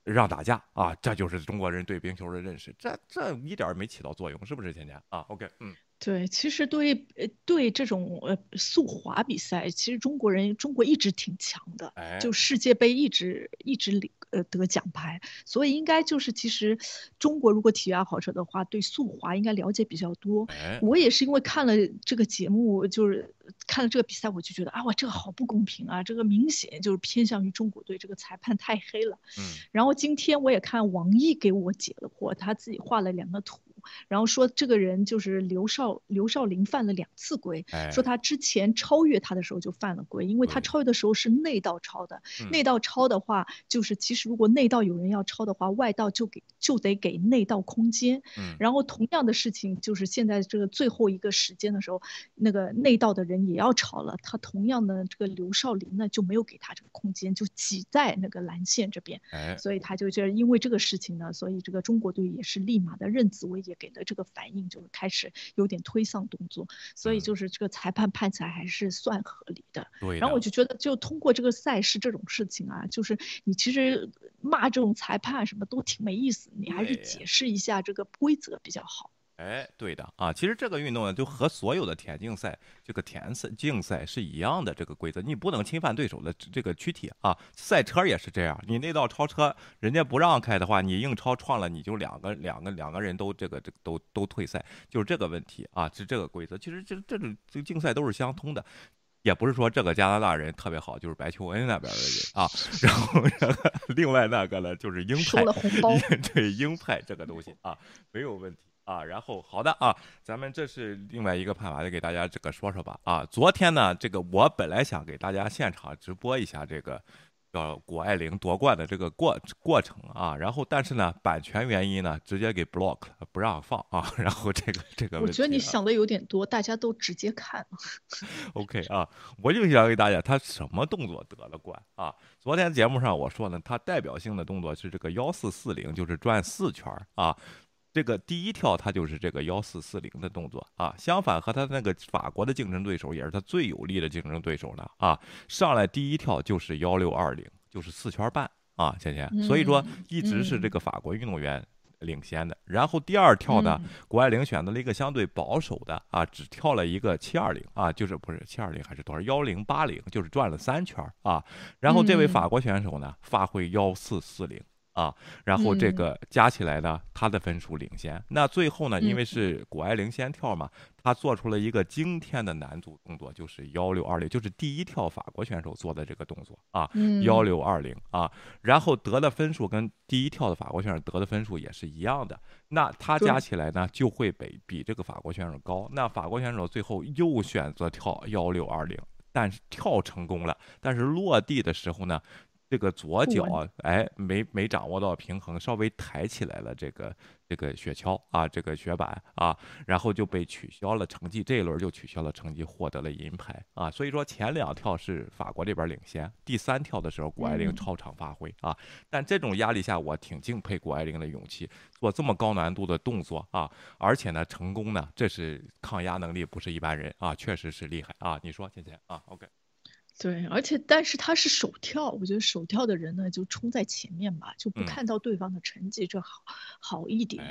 让打架啊，这就是中国人对冰球的认识，这这一点没起到作用，是不是，天天啊？OK，嗯。对，其实对呃对这种呃速滑比赛，其实中国人中国一直挺强的，就世界杯一直一直领呃得奖牌，所以应该就是其实中国如果体育爱好者的话，对速滑应该了解比较多。我也是因为看了这个节目，就是看了这个比赛，我就觉得啊哇这个好不公平啊，这个明显就是偏向于中国队，这个裁判太黑了。嗯。然后今天我也看王毅给我解了惑，他自己画了两个图。然后说这个人就是刘少刘少林犯了两次规，说他之前超越他的时候就犯了规，因为他超越的时候是内道超的，内道超的话就是其实如果内道有人要超的话，外道就给就得给内道空间。然后同样的事情就是现在这个最后一个时间的时候，那个内道的人也要超了，他同样的这个刘少林呢就没有给他这个空间，就挤在那个蓝线这边，所以他就觉得因为这个事情呢，所以这个中国队也是立马的任子威。给的这个反应就是开始有点推搡动作，所以就是这个裁判判起来还是算合理的。对。然后我就觉得，就通过这个赛事这种事情啊，就是你其实骂这种裁判什么都挺没意思，你还是解释一下这个规则比较好。哎，对的啊，其实这个运动呢，就和所有的田径赛、这个田赛竞赛是一样的这个规则，你不能侵犯对手的这个躯体啊。赛车也是这样，你那道超车，人家不让开的话，你硬超撞了，你就两个两个两个人都这个这都都退赛，就是这个问题啊，是这个规则。其实这这种这竞赛都是相通的，也不是说这个加拿大人特别好，就是白求恩那边的人啊，然后另外那个呢就是鹰派，<laughs> 对鹰派这个东西啊没有问题。啊，然后好的啊，咱们这是另外一个判法，就给大家这个说说吧。啊，昨天呢，这个我本来想给大家现场直播一下这个叫谷爱凌夺冠的这个过过程啊，然后但是呢，版权原因呢，直接给 block 了，不让放啊。<laughs> 然后这个这个，我觉得你想的有点多，大家都直接看。OK 啊，我就想给大家，他什么动作得了冠啊？昨天节目上我说呢，他代表性的动作是这个幺四四零，就是转四圈啊。这个第一跳，他就是这个幺四四零的动作啊。相反，和他那个法国的竞争对手，也是他最有力的竞争对手了啊。上来第一跳就是幺六二零，就是四圈半啊，芊芊。所以说，一直是这个法国运动员领先的。然后第二跳呢，谷爱凌选择了一个相对保守的啊，只跳了一个七二零啊，就是不是七二零还是多少幺零八零，就是转了三圈啊。然后这位法国选手呢，发挥幺四四零。啊，然后这个加起来呢，他的分数领先。那最后呢，因为是谷爱凌先跳嘛，他做出了一个惊天的难度动作，就是幺六二零，就是第一跳法国选手做的这个动作啊，幺六二零啊，然后得的分数跟第一跳的法国选手得的分数也是一样的。那他加起来呢，就会比比这个法国选手高。那法国选手最后又选择跳幺六二零，但是跳成功了，但是落地的时候呢？这个左脚哎，没没掌握到平衡，稍微抬起来了这个这个雪橇啊，这个雪板啊，然后就被取消了成绩，这一轮就取消了成绩，获得了银牌啊。所以说前两跳是法国这边领先，第三跳的时候谷爱凌超常发挥啊。但这种压力下，我挺敬佩谷爱凌的勇气，做这么高难度的动作啊，而且呢成功呢，这是抗压能力不是一般人啊，确实是厉害啊。你说倩倩啊？OK。对，而且但是他是手跳，我觉得手跳的人呢就冲在前面吧，就不看到对方的成绩，这好好一点。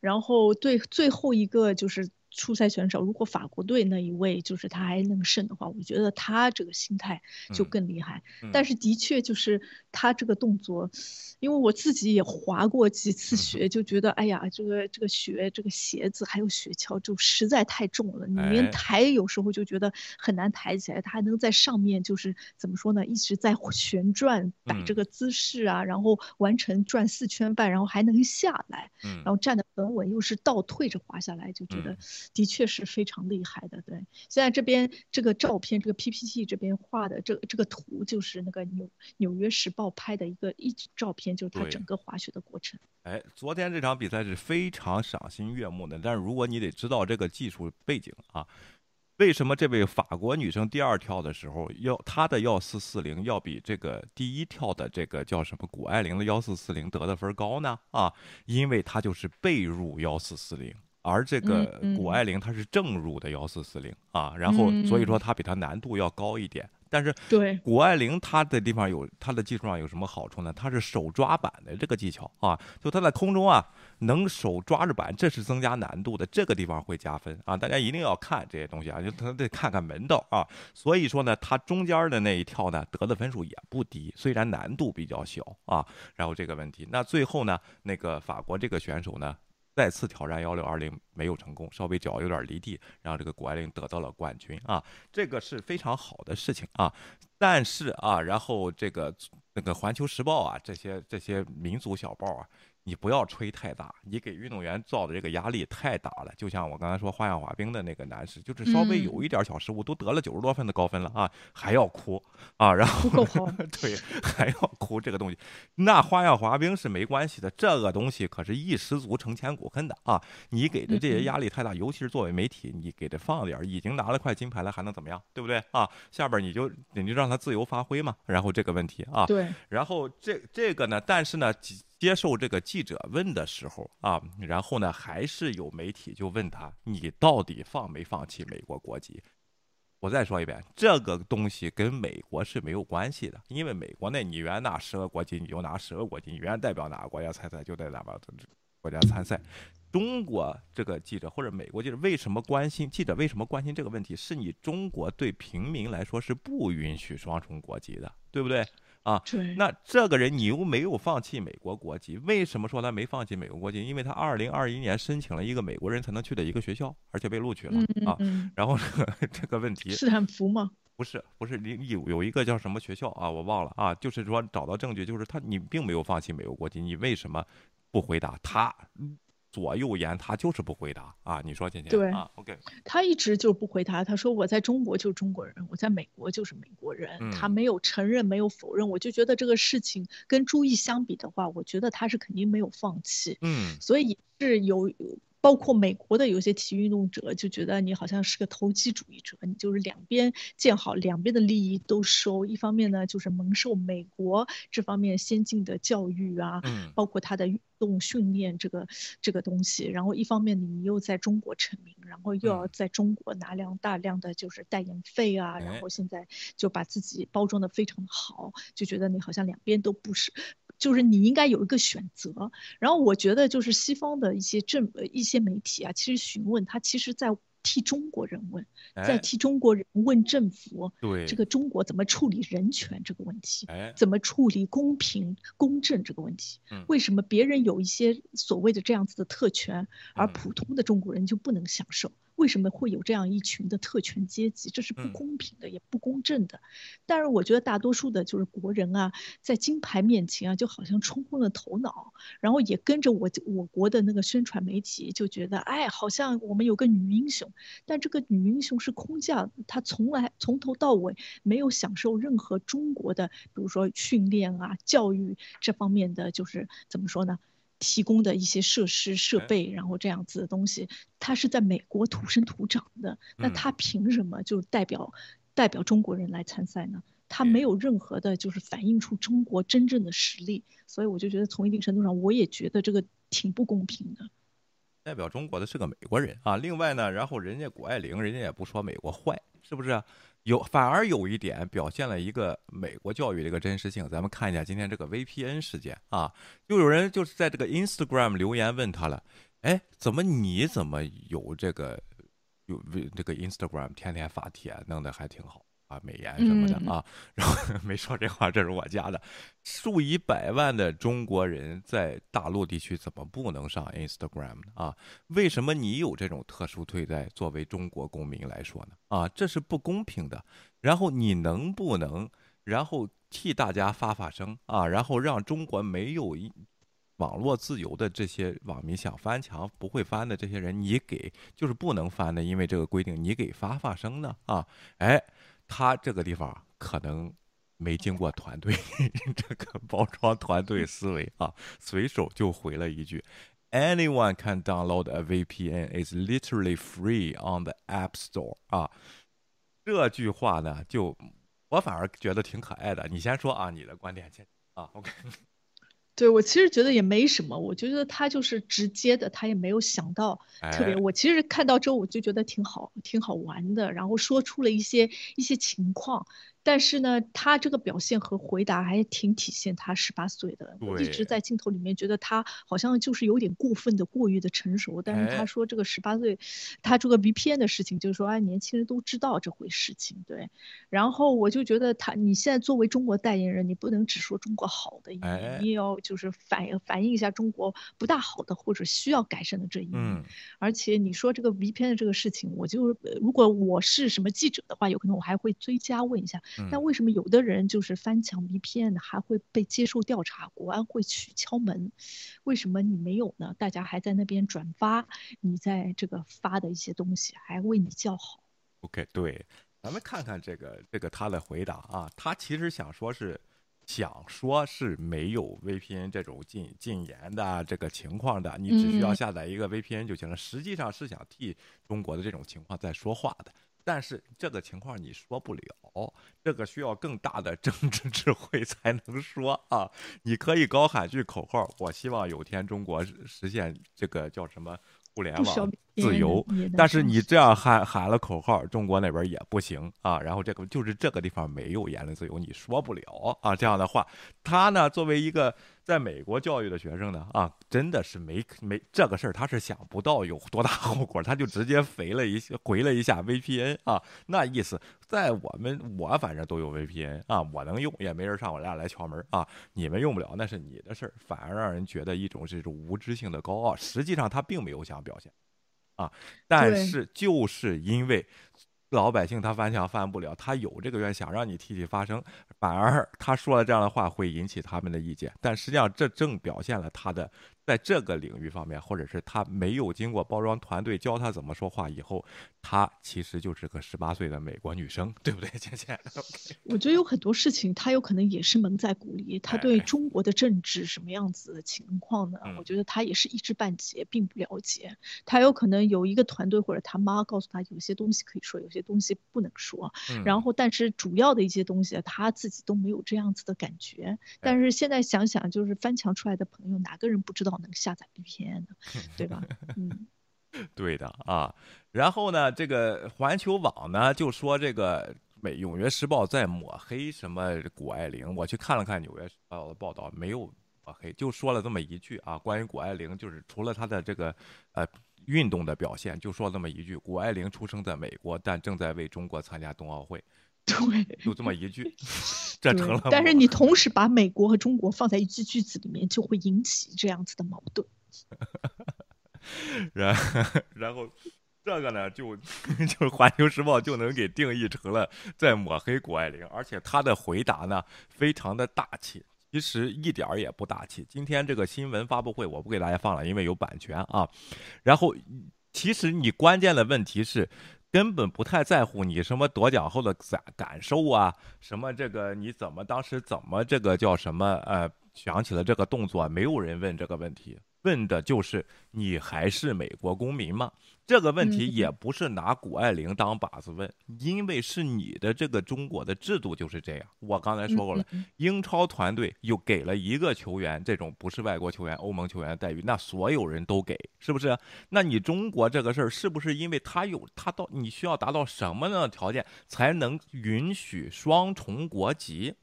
然后对最后一个就是初赛选手，如果法国队那一位就是他还能胜的话，我觉得他这个心态就更厉害。但是的确就是他这个动作，因为我自己也滑过几次雪，就觉得哎呀，这个这个雪这个鞋子还有雪橇就实在太重了，你连抬有时候就觉得很难抬起来。他还能在上面就是怎么说呢，一直在旋转摆这个姿势啊，然后完成转四圈半，然后还能下来，然后站得很稳，又是倒退着滑下来，就觉得。的确是非常厉害的，对。现在这边这个照片，这个 PPT 这边画的这这个图，就是那个纽纽约时报拍的一个一照片，就是他整个滑雪的过程。哎，昨天这场比赛是非常赏心悦目的，但是如果你得知道这个技术背景啊，为什么这位法国女生第二跳的时候要她的幺四四零要比这个第一跳的这个叫什么谷爱凌的幺四四零得的分高呢？啊，因为她就是被入幺四四零。而这个谷爱凌她是正入的幺四四零啊，然后所以说她比她难度要高一点。但是对谷爱凌她的地方有她的技术上有什么好处呢？她是手抓板的这个技巧啊，就她在空中啊能手抓着板，这是增加难度的，这个地方会加分啊。大家一定要看这些东西啊，就她得看看门道啊。所以说呢，她中间的那一跳呢得的分数也不低，虽然难度比较小啊。然后这个问题，那最后呢，那个法国这个选手呢？再次挑战幺六二零没有成功，稍微脚有点离地，让这个谷爱凌得到了冠军啊，这个是非常好的事情啊。但是啊，然后这个那个环球时报啊，这些这些民族小报啊。你不要吹太大，你给运动员造的这个压力太大了。就像我刚才说花样滑冰的那个男士，就是稍微有一点小失误，都得了九十多分的高分了啊，还要哭啊，然后对还要哭这个东西，那花样滑冰是没关系的，这个东西可是一失足成千古恨的啊。你给的这些压力太大，尤其是作为媒体，你给他放点，已经拿了块金牌了，还能怎么样？对不对啊？下边你就你就让他自由发挥嘛。然后这个问题啊，对，然后这这个呢，但是呢。接受这个记者问的时候啊，然后呢，还是有媒体就问他：“你到底放没放弃美国国籍？”我再说一遍，这个东西跟美国是没有关系的，因为美国呢，你愿拿十个国籍，你就拿十个国籍；你愿代表哪个国家参赛，就在哪个国家参赛。中国这个记者或者美国记者为什么关心？记者为什么关心这个问题？是你中国对平民来说是不允许双重国籍的，对不对？啊，那这个人你又没有放弃美国国籍，为什么说他没放弃美国国籍？因为他二零二一年申请了一个美国人才能去的一个学校，而且被录取了啊。然后这个 <laughs> 这个问题，斯坦福吗？不是，不是，你有有一个叫什么学校啊？我忘了啊。就是说找到证据，就是他你并没有放弃美国国籍，你为什么不回答他？左右言，他就是不回答啊！你说，倩倩对啊，OK，他一直就不回答。他说我在中国就是中国人，我在美国就是美国人。他没有承认，没有否认。我就觉得这个事情跟朱毅相比的话，我觉得他是肯定没有放弃。嗯，所以是有。包括美国的有些体育运动者就觉得你好像是个投机主义者，你就是两边见好，两边的利益都收。一方面呢，就是蒙受美国这方面先进的教育啊，包括他的运动训练这个这个东西。然后一方面你又在中国成名，然后又要在中国拿量大量的就是代言费啊，然后现在就把自己包装的非常好，就觉得你好像两边都不是。就是你应该有一个选择，然后我觉得就是西方的一些政呃一些媒体啊，其实询问他，其实在替中国人问，在替中国人问政府，对这个中国怎么处理人权这个问题，怎么处理公平公正这个问题，为什么别人有一些所谓的这样子的特权，而普通的中国人就不能享受？为什么会有这样一群的特权阶级？这是不公平的，也不公正的。但是我觉得大多数的就是国人啊，在金牌面前啊，就好像冲昏了头脑，然后也跟着我我国的那个宣传媒体，就觉得哎，好像我们有个女英雄。但这个女英雄是空降，她从来从头到尾没有享受任何中国的，比如说训练啊、教育这方面的，就是怎么说呢？提供的一些设施设备，然后这样子的东西，他是在美国土生土长的，那他凭什么就代表代表中国人来参赛呢？他没有任何的，就是反映出中国真正的实力，所以我就觉得从一定程度上，我也觉得这个挺不公平的。代表中国的是个美国人啊，另外呢，然后人家谷爱凌，人家也不说美国坏，是不是？有反而有一点表现了一个美国教育的一个真实性。咱们看一下今天这个 VPN 事件啊，又有人就是在这个 Instagram 留言问他了，哎，怎么你怎么有这个有这个 Instagram 天天发帖，弄得还挺好。啊，美颜什么的啊，然后 <laughs> 没说这话，这是我家的。数以百万的中国人在大陆地区怎么不能上 Instagram 呢？啊，为什么你有这种特殊对待？作为中国公民来说呢？啊，这是不公平的。然后你能不能，然后替大家发发声啊？然后让中国没有网络自由的这些网民想翻墙不会翻的这些人，你给就是不能翻的，因为这个规定，你给发发声呢？啊，哎。他这个地方可能没经过团队 <laughs> 这个包装团队思维啊，随手就回了一句：“Anyone can download a VPN. is literally free on the App Store。”啊，这句话呢，就我反而觉得挺可爱的。你先说啊，你的观点先啊，OK。对我其实觉得也没什么，我觉得他就是直接的，他也没有想到特别。我其实看到之后我就觉得挺好，挺好玩的，然后说出了一些一些情况。但是呢，他这个表现和回答还挺体现他十八岁的。我一直在镜头里面觉得他好像就是有点过分的、过于的成熟。但是他说这个十八岁，他这个 VPN 的事情，就是说啊，年轻人都知道这回事情。对。然后我就觉得他，你现在作为中国代言人，你不能只说中国好的一面，你也要就是反映反映一下中国不大好的或者需要改善的这一面。而且你说这个 VPN 的这个事情，我就如果我是什么记者的话，有可能我还会追加问一下。但为什么有的人就是翻墙 VPN 还会被接受调查，国安会去敲门？为什么你没有呢？大家还在那边转发你在这个发的一些东西，还为你叫好。OK，对，咱们看看这个这个他的回答啊，他其实想说是想说是没有 VPN 这种禁禁言的这个情况的，你只需要下载一个 VPN 就行了。实际上是想替中国的这种情况在说话的。但是这个情况你说不了，这个需要更大的政治智慧才能说啊！你可以高喊句口号，我希望有天中国实现这个叫什么互联网自由。但是你这样喊喊了口号，中国那边也不行啊。然后这个就是这个地方没有言论自由，你说不了啊。这样的话，他呢作为一个。在美国教育的学生呢，啊，真的是没没这个事儿，他是想不到有多大后果，他就直接回了一下，回了一下 VPN 啊，那意思在我们我反正都有 VPN 啊，我能用，也没人上我家来敲门啊，你们用不了那是你的事儿，反而让人觉得一种这种无知性的高傲，实际上他并没有想表现，啊，但是就是因为。老百姓他翻墙翻不了，他有这个愿想让你替替发声，反而他说了这样的话会引起他们的意见，但实际上这正表现了他的。在这个领域方面，或者是他没有经过包装团队教他怎么说话以后，他其实就是个十八岁的美国女生，对不对，<laughs> 倩倩？我觉得有很多事情，他有可能也是蒙在鼓里。他对中国的政治什么样子的情况呢？我觉得他也是一知半解，并不了解。他有可能有一个团队或者他妈告诉他，有些东西可以说，有些东西不能说。然后，但是主要的一些东西，他自己都没有这样子的感觉。但是现在想想，就是翻墙出来的朋友，哪个人不知道？能下载 VPN 的，对吧？嗯，<laughs> 对的啊。然后呢，这个环球网呢就说这个美《纽约时报》在抹黑什么谷爱凌。我去看了看《纽约时报》的报道，没有抹黑，就说了这么一句啊，关于谷爱凌，就是除了她的这个呃运动的表现，就说这么一句：谷爱凌出生在美国，但正在为中国参加冬奥会。<laughs> 对，就这么一句，<laughs> 这成了。但是你同时把美国和中国放在一句句子里面，就会引起这样子的矛盾。<laughs> 然然后这个呢，就就环球时报就能给定义成了在抹黑谷爱凌，而且他的回答呢非常的大气，其实一点儿也不大气。今天这个新闻发布会我不给大家放了，因为有版权啊。然后其实你关键的问题是。根本不太在乎你什么夺奖后的感感受啊，什么这个你怎么当时怎么这个叫什么呃想起了这个动作，没有人问这个问题。问的就是你还是美国公民吗？这个问题也不是拿谷爱凌当靶子问，因为是你的这个中国的制度就是这样。我刚才说过了，英超团队又给了一个球员这种不是外国球员、欧盟球员的待遇，那所有人都给，是不是？那你中国这个事儿是不是因为他有他到你需要达到什么样的条件才能允许双重国籍？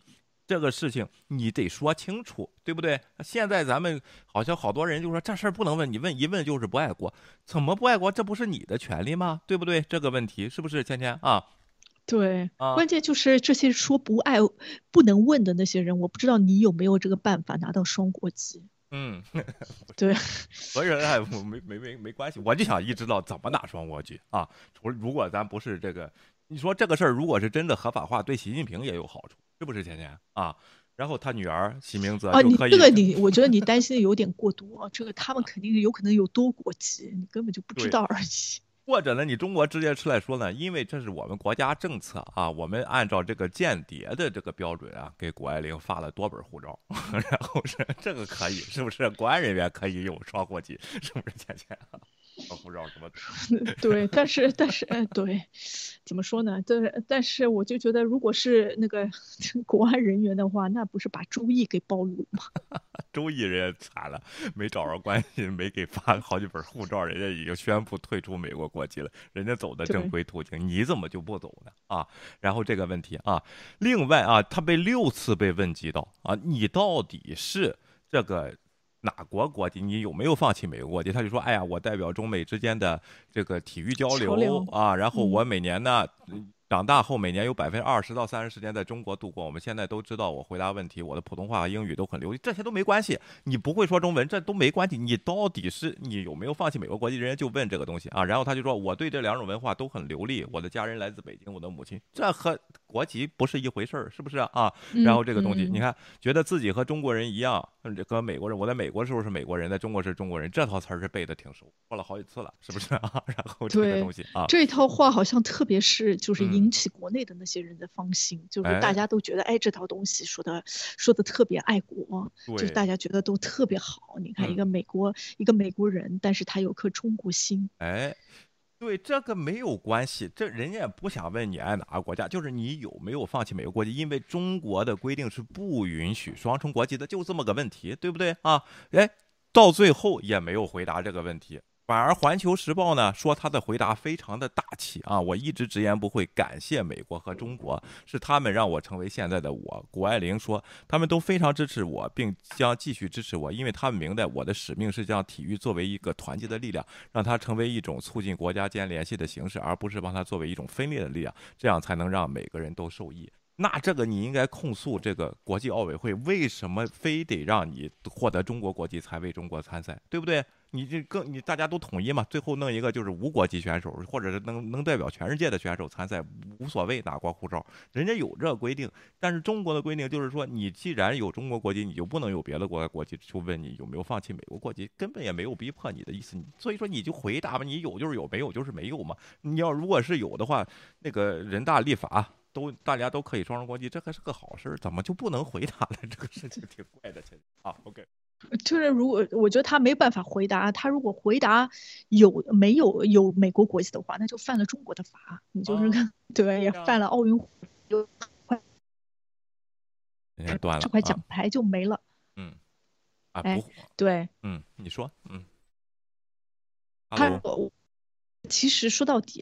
这个事情你得说清楚，对不对？现在咱们好像好多人就说这事儿不能问，你问一问就是不爱国，怎么不爱国？这不是你的权利吗？对不对？这个问题是不是芊芊啊？对，关键就是这些说不爱、不能问的那些人，我不知道你有没有这个办法拿到双国籍。嗯，<laughs> 对，和人爱没没没没关系，我就想一知道怎么拿双国籍啊？除如果咱不是这个，你说这个事儿如果是真的合法化，对习近平也有好处。是不是钱钱啊？然后他女儿习明泽啊，你这个你，我觉得你担心的有点过多。这个他们肯定有可能有多国籍，你根本就不知道而已。或者呢，你中国直接出来说呢？因为这是我们国家政策啊，我们按照这个间谍的这个标准啊，给谷爱凌发了多本护照，<laughs> 然后是这个可以，是不是？国安人员可以有双国籍，是不是芊芊？护照什么？<laughs> 对，但是但是，哎，对，怎么说呢？但但是，我就觉得，如果是那个 <laughs> 国安人员的话，那不是把周易给暴露了吗？<laughs> 周易人也惨了，没找着关系，没给发好几本护照，人家已经宣布退出美国国籍了，人家走的正规途径，你怎么就不走呢？啊，然后这个问题啊，另外啊，他被六次被问及到啊，你到底是这个。哪国国籍？你有没有放弃美国国籍？他就说：“哎呀，我代表中美之间的这个体育交流啊，然后我每年呢。”长大后每年有百分之二十到三十时间在中国度过。我们现在都知道，我回答问题，我的普通话和英语都很流利，这些都没关系。你不会说中文，这都没关系。你到底是你有没有放弃美国国籍？人家就问这个东西啊。然后他就说，我对这两种文化都很流利。我的家人来自北京，我的母亲，这和国籍不是一回事儿，是不是啊？然后这个东西，你看，觉得自己和中国人一样，和美国人，我在美国时候是美国人，在中国是中国人，这套词儿是背的挺熟，说了好几次了，是不是啊？<laughs> 然后这个东西啊，这套话好像特别是就是引起国内的。那些人的芳心，就是大家都觉得，哎，这套东西说的说的特别爱国，就是大家觉得都特别好。你看，一个美国一个美国人，但是他有颗中国心。哎，对，这个没有关系，这人家也不想问你爱哪个国家，就是你有没有放弃美国国籍，因为中国的规定是不允许双重国籍的，就这么个问题，对不对啊？哎，到最后也没有回答这个问题。反而《环球时报》呢说他的回答非常的大气啊！我一直直言不讳，感谢美国和中国，是他们让我成为现在的我。谷爱凌说，他们都非常支持我，并将继续支持我，因为他们明白我的使命是将体育作为一个团结的力量，让它成为一种促进国家间联系的形式，而不是帮它作为一种分裂的力量，这样才能让每个人都受益。那这个你应该控诉这个国际奥委会，为什么非得让你获得中国国籍才为中国参赛，对不对？你这更你大家都统一嘛，最后弄一个就是无国籍选手，或者是能能代表全世界的选手参赛，无所谓哪国护照，人家有这规定。但是中国的规定就是说，你既然有中国国籍，你就不能有别的国家国籍。就问你有没有放弃美国国籍，根本也没有逼迫你的意思。所以说你就回答吧，你有就是有，没有就是没有嘛。你要如果是有的话，那个人大立法都大家都可以双重国籍，这还是个好事，怎么就不能回答了？这个事情挺怪的，其实啊，OK。就是如果我觉得他没办法回答，他如果回答有没有有美国国籍的话，那就犯了中国的法，你就是对，也犯了奥运会，断了，这块奖牌就没了。嗯，啊，不，对，嗯，你说，嗯，他其实说到底。